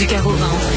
Du cœur au ventre.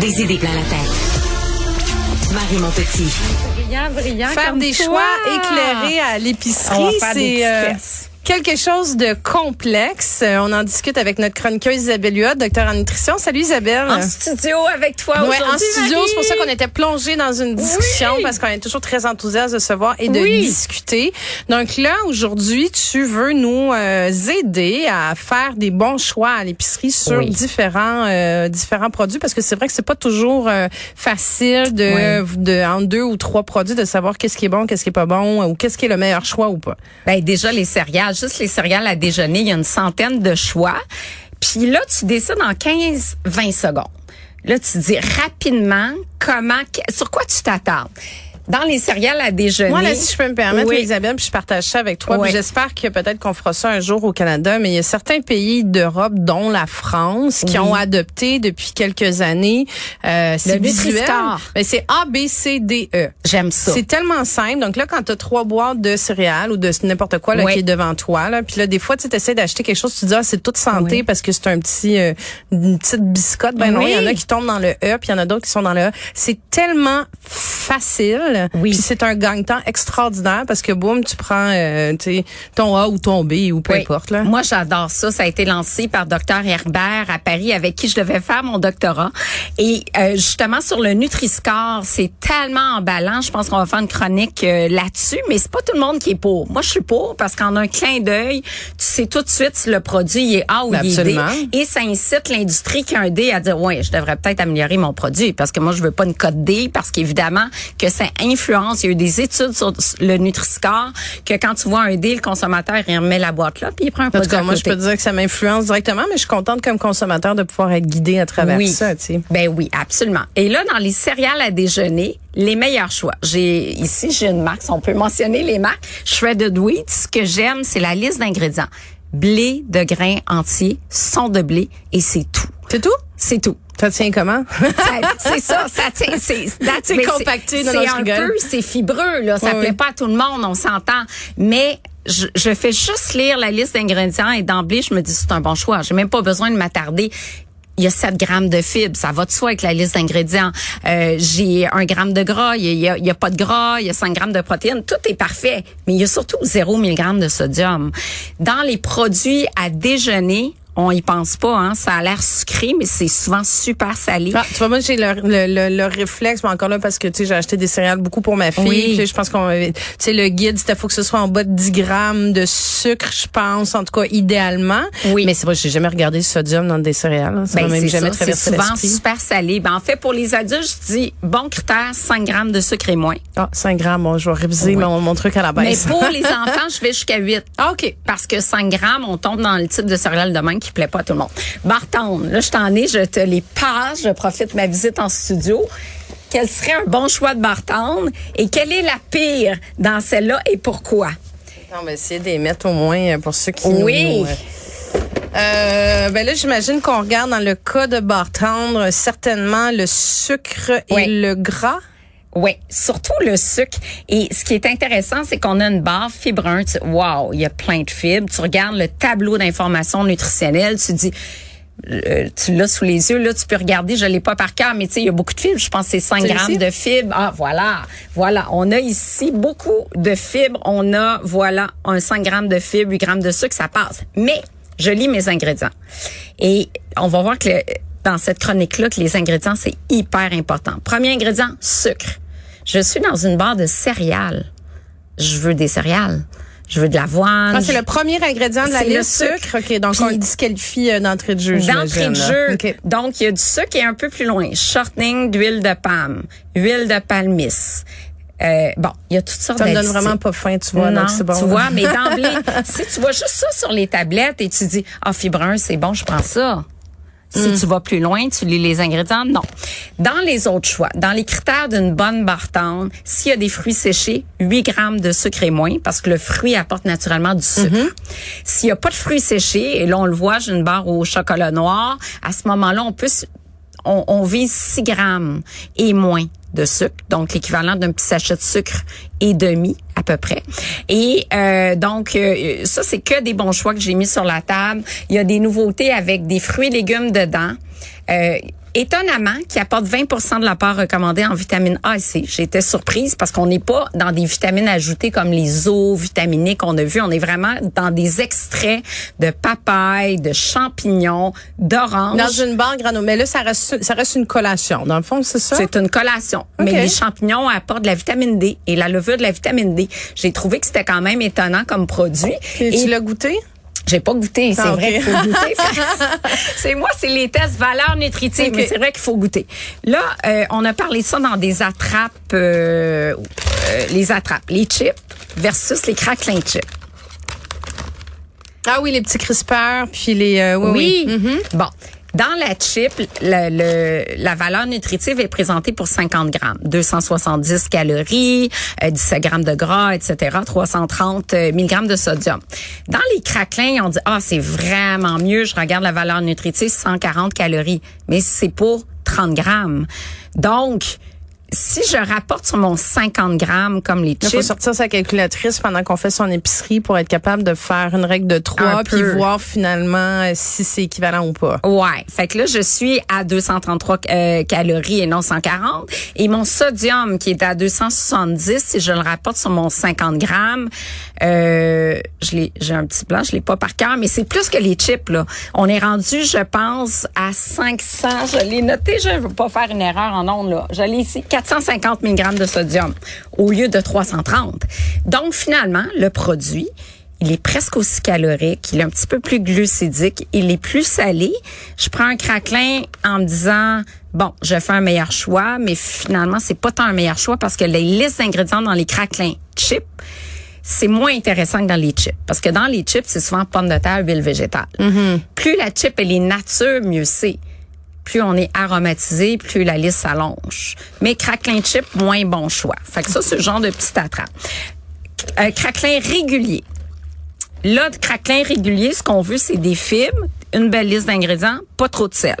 Des idées plein la tête. Marie Montpetit. Brillant, brillant. Faire comme des toi. choix éclairés à l'épicerie, faire des c'est. Quelque chose de complexe. Euh, On en discute avec notre chroniqueuse Isabelle Huot, docteur en nutrition. Salut Isabelle. En studio avec toi Ouais, aujourd'hui. en studio, c'est pour ça qu'on était plongé dans une discussion Oui. parce qu'on est toujours très enthousiaste de se voir et de Oui. discuter. Donc là, aujourd'hui, tu veux nous euh, aider à faire des bons choix à l'épicerie sur Oui. différents euh, différents produits parce que c'est vrai que c'est pas toujours euh, facile de, de en deux ou trois produits de savoir qu'est-ce qui est bon, qu'est-ce qui est pas bon ou qu'est-ce qui est le meilleur choix ou pas. Ben déjà les céréales, juste les céréales à déjeuner, il y a une centaine de choix. Puis là, tu décides en 15-20 secondes. Là, tu dis rapidement comment, sur quoi tu t'attardes. Dans les céréales à déjeuner. Moi, là, si je peux me permettre, Oui. puis je partage ça avec toi. Oui. J'espère que peut-être qu'on fera ça un jour au Canada, mais il y a certains pays d'Europe, dont la France, qui ont adopté depuis quelques années. Euh, c'est visuel. Mais c'est A, B, C, D, E. J'aime ça. C'est tellement simple. Donc là, quand tu as trois boîtes de céréales ou de n'importe quoi là, qui est devant toi, là, puis là, des fois, tu essaies d'acheter quelque chose, tu te dis, ah, c'est toute santé parce que c'est un petit, euh, une petite biscotte. Ben non, il y en a qui tombent dans le E, puis il y en a d'autres qui sont dans le E. C'est tellement facile. Oui. Puis c'est un gagne-temps extraordinaire parce que, boum, tu prends euh, ton A ou ton B ou peu Oui. importe. Là. Moi, j'adore ça. Ça a été lancé par Dr Herbert à Paris, avec qui je devais faire mon doctorat. Et euh, justement, sur le Nutri-Score, c'est tellement emballant. Je pense qu'on va faire une chronique euh, là-dessus, mais c'est pas tout le monde qui est pour. Moi, je suis pour parce qu'en un clin d'œil, tu sais tout de suite si le produit il est A ou il est D. Et ça incite l'industrie qui a un D à dire, ouais, je devrais peut-être améliorer mon produit parce que moi, je veux pas une cote D parce qu'évidemment que ça influence. Il y a eu des études sur le Nutri-Score que quand tu vois un D, le consommateur, il remet la boîte là puis il prend un En tout produit cas, à moi, je peux te dire que ça m'influence directement, mais je suis contente comme consommateur de pouvoir être guidée à travers oui. ça. Tu sais. Ben oui, absolument. Et là, dans les céréales à déjeuner, les meilleurs choix. J'ai ici, j'ai une marque. On peut mentionner les marques. Shredded Wheat. Ce que j'aime, c'est la liste d'ingrédients. Blé de grains entiers, son de blé, et c'est tout. C'est tout? C'est tout. Ça tient comment? C'est ça, ça tient, c'est, compacté, C'est un rigole. peu, c'est fibreux, là. Ça Oui, plaît oui. pas à tout le monde, on s'entend. Mais je, je fais juste lire la liste d'ingrédients et d'emblée, je me dis, c'est un bon choix. J'ai même pas besoin de m'attarder. Il y a 7 grammes de fibres, ça va de soi avec la liste d'ingrédients. Euh, j'ai un gramme de gras, il y a, il y a pas de gras, il y a 5 grammes de protéines, tout est parfait. Mais il y a surtout 0 mg de sodium. Dans les produits à déjeuner, on y pense pas, hein. Ça a l'air sucré, mais c'est souvent super salé. Ah, tu vois, moi, j'ai le, le, le, le réflexe, mais encore là, parce que, tu sais, j'ai acheté des céréales beaucoup pour ma fille. Oui. Puis je pense qu'on, tu sais, le guide, c'était faut que ce soit en bas de 10 grammes de sucre, je pense, en tout cas, idéalement. Oui. Mais c'est vrai, j'ai jamais regardé le sodium dans des céréales. là. Ça Ben, même jamais ça, c'est traversé souvent super salé. Ben, en fait, pour les adultes, je dis bon critère, 5 grammes de sucre et moins. Ah, 5 grammes, bon, je vais réviser Oui. mon, mon truc à la Mais baisse. pour les enfants, je vais jusqu'à 8. Ah, OK. Parce que 5 grammes, on tombe dans le type de céréales de même qui plaît pas à tout le monde. Barton, là, je t'en ai, je te les passe, je profite de ma visite en studio. Quel serait un bon choix de Barton et quelle est la pire dans celle-là et pourquoi? On va essayer de les mettre au moins euh, pour ceux qui Oui. nous... euh, euh, ben là, j'imagine qu'on regarde dans le cas de Bartendre certainement le sucre Oui. et le gras. Oui, surtout le sucre. Et ce qui est intéressant, c'est qu'on a une barre fibre 1. Tu- Wow, il y a plein de fibres. Tu regardes le tableau d'information nutritionnelle, tu dis, euh, tu l'as sous les yeux, là, tu peux regarder, je l'ai pas par cœur, mais tu sais, il y a beaucoup de fibres. Je pense que c'est 5 C'est grammes ici? de fibres. Ah, voilà. Voilà. On a ici beaucoup de fibres. On a, voilà, un 5 grammes de fibres, 8 grammes de sucre, ça passe. Mais, je lis mes ingrédients. Et on va voir que le- dans cette chronique-là, que les ingrédients, c'est hyper important. Premier ingrédient, sucre. Je suis dans une barre de céréales. Je veux des céréales. Je veux de l'avoine. Ah, c'est le premier ingrédient de la C'est le liste sucre? sucre. OK, donc Puis- on le disqualifie euh, d'entrée de jeu. D'entrée de jeu. là. OK. Donc, il y a du sucre et un peu plus loin. Shortening d'huile de palme, huile de palmisse. Euh, bon, il y a toutes sortes Ça me donne vraiment pas faim, tu vois. non, donc c'est bon. tu vois, mais d'emblée, si tu vois juste ça sur les tablettes et tu dis, ah, fibre 1, c'est bon, je prends ça. Si Mm. tu vas plus loin, tu lis les ingrédients, non. Dans les autres choix, dans les critères d'une bonne barre tendre, s'il y a des fruits séchés, 8 grammes de sucre et moins, parce que le fruit apporte naturellement du sucre. Mm-hmm. S'il y a pas de fruits séchés, et là on le voit, j'ai une barre au chocolat noir, à ce moment-là, on peut on, on vise 6 grammes et moins de sucre, donc l'équivalent d'un petit sachet de sucre et demi à peu près. Et euh, donc euh, ça c'est que des bons choix que j'ai mis sur la table. Il y a des nouveautés avec des fruits et légumes dedans. Euh, étonnamment, qui apporte 20% de la part recommandée en vitamine A et C. J'étais surprise parce qu'on n'est pas dans des vitamines ajoutées comme les eaux vitaminées qu'on a vu. On est vraiment dans des extraits de papaye, de champignons, d'orange. Dans une barre grano. Mais là, ça reste, ça reste une collation. Dans le fond, c'est ça? C'est une collation. Mais les champignons apportent de la vitamine D et la levure de la vitamine D. J'ai trouvé que c'était quand même étonnant comme produit. Et, tu l'as goûté? J'ai pas goûté, c'est ah, vrai qu'il faut goûter. c'est moi, c'est les tests valeurs nutritives, mais c'est vrai qu'il faut goûter. Là, euh, on a parlé ça dans des attrapes, euh, euh, les attrapes, les chips versus les craquelins chips. Ah oui, les petits crispeurs, puis les... oui. oui. Mm-hmm. Bon, dans la chip, le, la valeur nutritive est présentée pour 50 grammes, 270 calories, 17 euh, grammes de gras, etc., 330 euh, milligrammes de sodium. Dans les craquelins, on dit ah c'est vraiment mieux. Je regarde la valeur nutritive, 140 calories, mais c'est pour 30 grammes. Donc si je rapporte sur mon 50 grammes comme les chips. Il faut sortir sa calculatrice pendant qu'on fait son épicerie pour être capable de faire une règle de 3 puis voir finalement euh, si c'est équivalent ou pas. Ouais. Fait que là, je suis à 233 euh, calories et non 140. Et mon sodium qui est à 270, si je le rapporte sur mon 50 grammes, euh, j'ai un petit plan, je l'ai pas par cœur, mais c'est plus que les chips, là. On est rendu, je pense, à 500. Je l'ai noté, je veux pas faire une erreur en ondes, là. Je l'ai ici. 450 mg de sodium au lieu de 330. Donc finalement, le produit, il est presque aussi calorique, il est un petit peu plus glucidique, il est plus salé. Je prends un craquelin en me disant bon, je fais un meilleur choix, mais finalement, c'est pas tant un meilleur choix parce que les listes d'ingrédients dans les craquelins chips, c'est moins intéressant que dans les chips. Parce que dans les chips, c'est souvent pommes de terre, huile végétale. Mm-hmm. Plus la chip, elle est nature, mieux c'est plus on est aromatisé, plus la liste s'allonge. Mais craquelin chip, moins bon choix. Fait que ça, c'est le genre de petit attrape. Euh, craquelin régulier. Là, de craquelin régulier, ce qu'on veut, c'est des fibres, une belle liste d'ingrédients, pas trop de sel.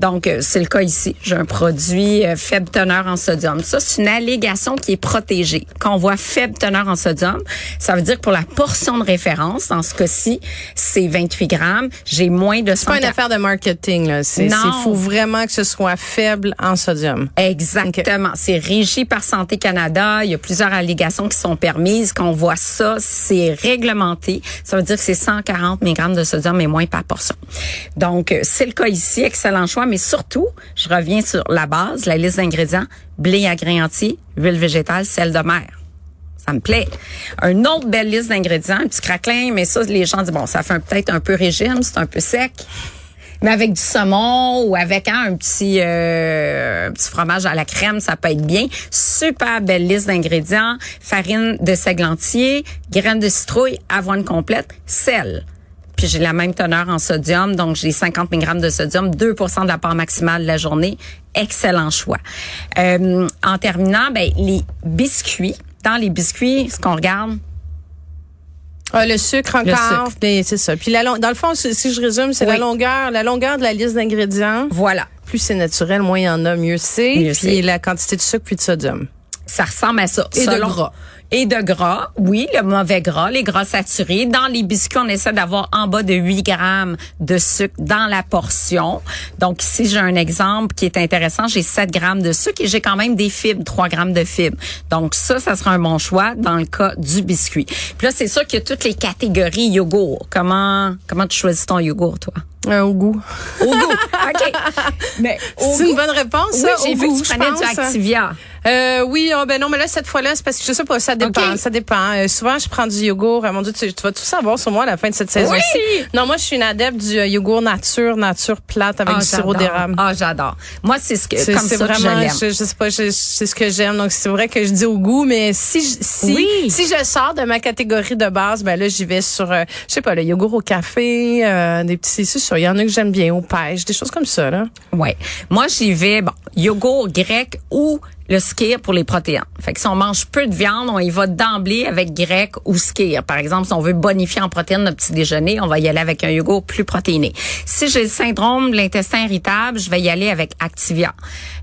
Donc, euh, c'est le cas ici. J'ai un produit euh, faible teneur en sodium. Ça, c'est une allégation qui est protégée. Quand on voit faible teneur en sodium, ça veut dire que pour la portion de référence, dans ce cas-ci, c'est 28 grammes. J'ai moins de 100 C'est pas une affaire de marketing, là. C'est, il faut vraiment que ce soit faible en sodium. Exactement. C'est régi par Santé Canada. Il y a plusieurs allégations qui sont permises. Quand on voit ça, c'est réglementé. Ça veut dire que c'est 140 mg de sodium et moins par portion. Donc, c'est le cas ici. Excellent choix mais surtout, je reviens sur la base, la liste d'ingrédients, blé à huile végétale, sel de mer. Ça me plaît. Une autre belle liste d'ingrédients, un petit craquelin, mais ça, les gens disent, bon, ça fait peut-être un peu régime, c'est un peu sec. Mais avec du saumon ou avec hein, un petit euh, petit fromage à la crème, ça peut être bien. Super belle liste d'ingrédients. Farine de seigle entier, graines de citrouille, avoine complète, sel puis j'ai la même teneur en sodium, donc j'ai 50 mg de sodium, 2% de la part maximale de la journée. Excellent choix. Euh, en terminant, ben, les biscuits. Dans les biscuits, ce qu'on regarde, ah, le sucre encore, ben, c'est ça. Puis la, dans le fond, si, je résume, c'est la longueur, la longueur de la liste d'ingrédients. Voilà. Plus c'est naturel, moins il y en a, mieux c'est. Puis la quantité de sucre puis de sodium. Ça ressemble à ça. Et de gras et de gras. Oui, le mauvais gras, les gras saturés. Dans les biscuits, on essaie d'avoir en bas de 8 grammes de sucre dans la portion. Donc ici, j'ai un exemple qui est intéressant. J'ai 7 grammes de sucre et j'ai quand même des fibres, 3 grammes de fibres. Donc ça, ça sera un bon choix dans le cas du biscuit. Puis là, c'est sûr qu'il y a toutes les catégories yogourt. Comment, comment tu choisis ton yogourt, toi? Euh, au goût. Au goût. OK. Mais c'est une bonne réponse. Oui, j'ai vu que tu prenais du Activia. Euh, oui, oh, ben non, mais là cette fois-là, c'est parce que je sais pas, ça dépend, ça dépend. Euh, souvent, je prends du yogourt. Euh, mon Dieu, tu, vas tout savoir sur moi à la fin de cette saison. Oui. Non, moi, je suis une adepte du euh, yogourt nature, nature plate avec ah, du sirop d'érable. Ah, j'adore. Moi, c'est ce que comme ça vraiment, que je, je, sais pas, c'est ce que j'aime. Donc c'est vrai que je dis au goût, mais si si si je sors de ma catégorie de base, ben là, j'y vais sur, je sais pas, le yogourt au café, des petits, c'est sûr. Il y en a que j'aime bien au pêche, des choses comme ça là. Ouais. Moi, j'y vais. Bon, yogourt grec ou le skir pour les protéines. Fait que si on mange peu de viande, on y va d'emblée avec grec ou skir. Par exemple, si on veut bonifier en protéines notre petit déjeuner, on va y aller avec un yogourt plus protéiné. Si j'ai le syndrome de l'intestin irritable, je vais y aller avec Activia,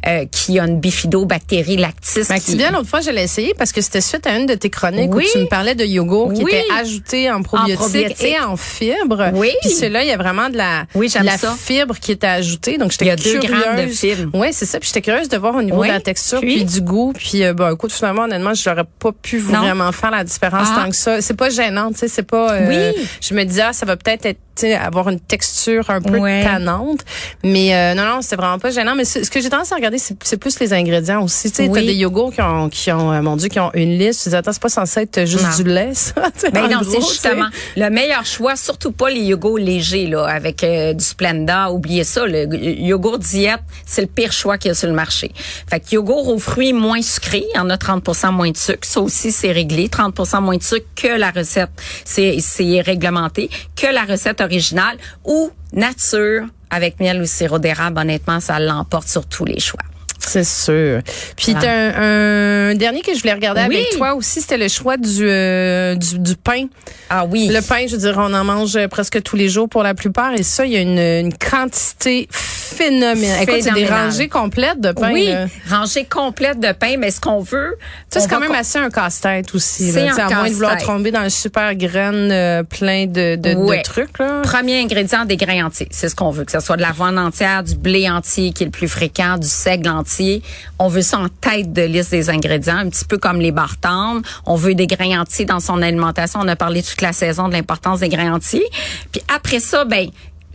euh, qui a une bifidobactérie lactis. Activia, l'autre fois, je l'ai essayé parce que c'était suite à une de tes chroniques où tu me parlais de yogourt qui était ajouté en probiotiques et en fibres. Oui. Puis celui-là, il y a vraiment de la, oui, la ça. fibre qui est ajoutée. Donc, j'étais curieuse. Il y a deux grammes de fibres. Oui, c'est ça. Puis j'étais curieuse de voir au niveau oui. de la texture puis, du goût. Puis, euh, bon, écoute, finalement, honnêtement, je n'aurais pas pu vraiment faire la différence ah. tant que ça. C'est pas gênant, tu sais, c'est pas... Euh, oui. Je me disais, ah, ça va peut-être être avoir une texture un peu ouais. tannante. Mais euh, non, non, c'est vraiment pas gênant. Mais ce que j'ai tendance à regarder, c'est plus les ingrédients aussi. Tu oui. t'as des yogourts qui ont, qui ont, euh, mon Dieu, qui ont une liste. Tu dis, attends, c'est pas censé être juste non. du lait, ça. Ben non, c'est justement le meilleur choix. Surtout pas les yogourts légers, là, avec euh, du Splenda. Oubliez ça, le yogourt diète, c'est le pire choix qu'il y a sur le marché. Fait que yogourt aux fruits moins sucrés, il y en a 30 moins de sucre. Ça aussi, c'est réglé. 30 moins de sucre que la recette. C'est réglementé. Que la recette originale ou nature avec miel ou sirop d'érable, honnêtement, ça l'emporte sur tous les choix. C'est sûr. Puis un, un, dernier que je voulais regarder oui. avec toi aussi, c'était le choix du, euh, du, du pain. Ah oui. Le pain, je veux dire, on en mange presque tous les jours pour la plupart, et ça, il y a une, une quantité phénoménale. Écoute, c'est des rangées complètes de pain. Oui, là. rangées complètes de pain, mais ce qu'on veut, c'est quand même assez un casse-tête aussi. C'est à moins de vouloir tomber dans un super graine euh, plein de, de, ouais. de trucs. Là. Premier ingrédient des grains entiers, c'est ce qu'on veut, que ce soit de l'avoine entière, du blé entier qui est le plus fréquent, du seigle entier. On veut ça en tête de liste des ingrédients, un petit peu comme les barres tendres. On veut des grains entiers dans son alimentation. On a parlé toute la saison de l'importance des grains entiers. Puis après ça, ben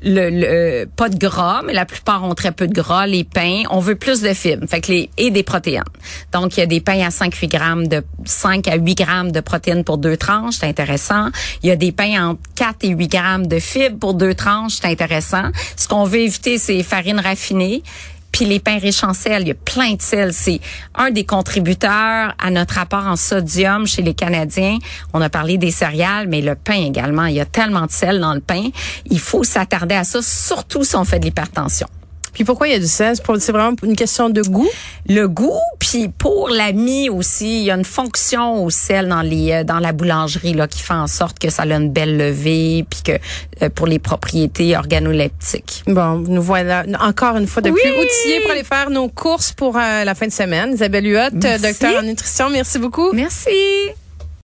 le, le, pas de gras, mais la plupart ont très peu de gras, les pains. On veut plus de fibres, fait que les, et des protéines. Donc, il y a des pains à 5-8 grammes de 5 à 8 grammes de protéines pour deux tranches, c'est intéressant. Il y a des pains entre 4 et 8 grammes de fibres pour deux tranches, c'est intéressant. Ce qu'on veut éviter, c'est les farines raffinées. Puis les pains riches en sel, il y a plein de sel. C'est un des contributeurs à notre apport en sodium chez les Canadiens. On a parlé des céréales, mais le pain également. Il y a tellement de sel dans le pain. Il faut s'attarder à ça, surtout si on fait de l'hypertension. Puis pourquoi il y a du sel? C'est vraiment une question de goût? Le goût, puis pour la mie aussi, il y a une fonction au sel dans les dans la boulangerie là qui fait en sorte que ça a une belle levée, puis que euh, pour les propriétés organoleptiques. Bon, nous voilà encore une fois de plus outillés pour aller faire nos courses pour euh, la fin de semaine. Isabelle Huot, docteur en nutrition, merci beaucoup. Merci.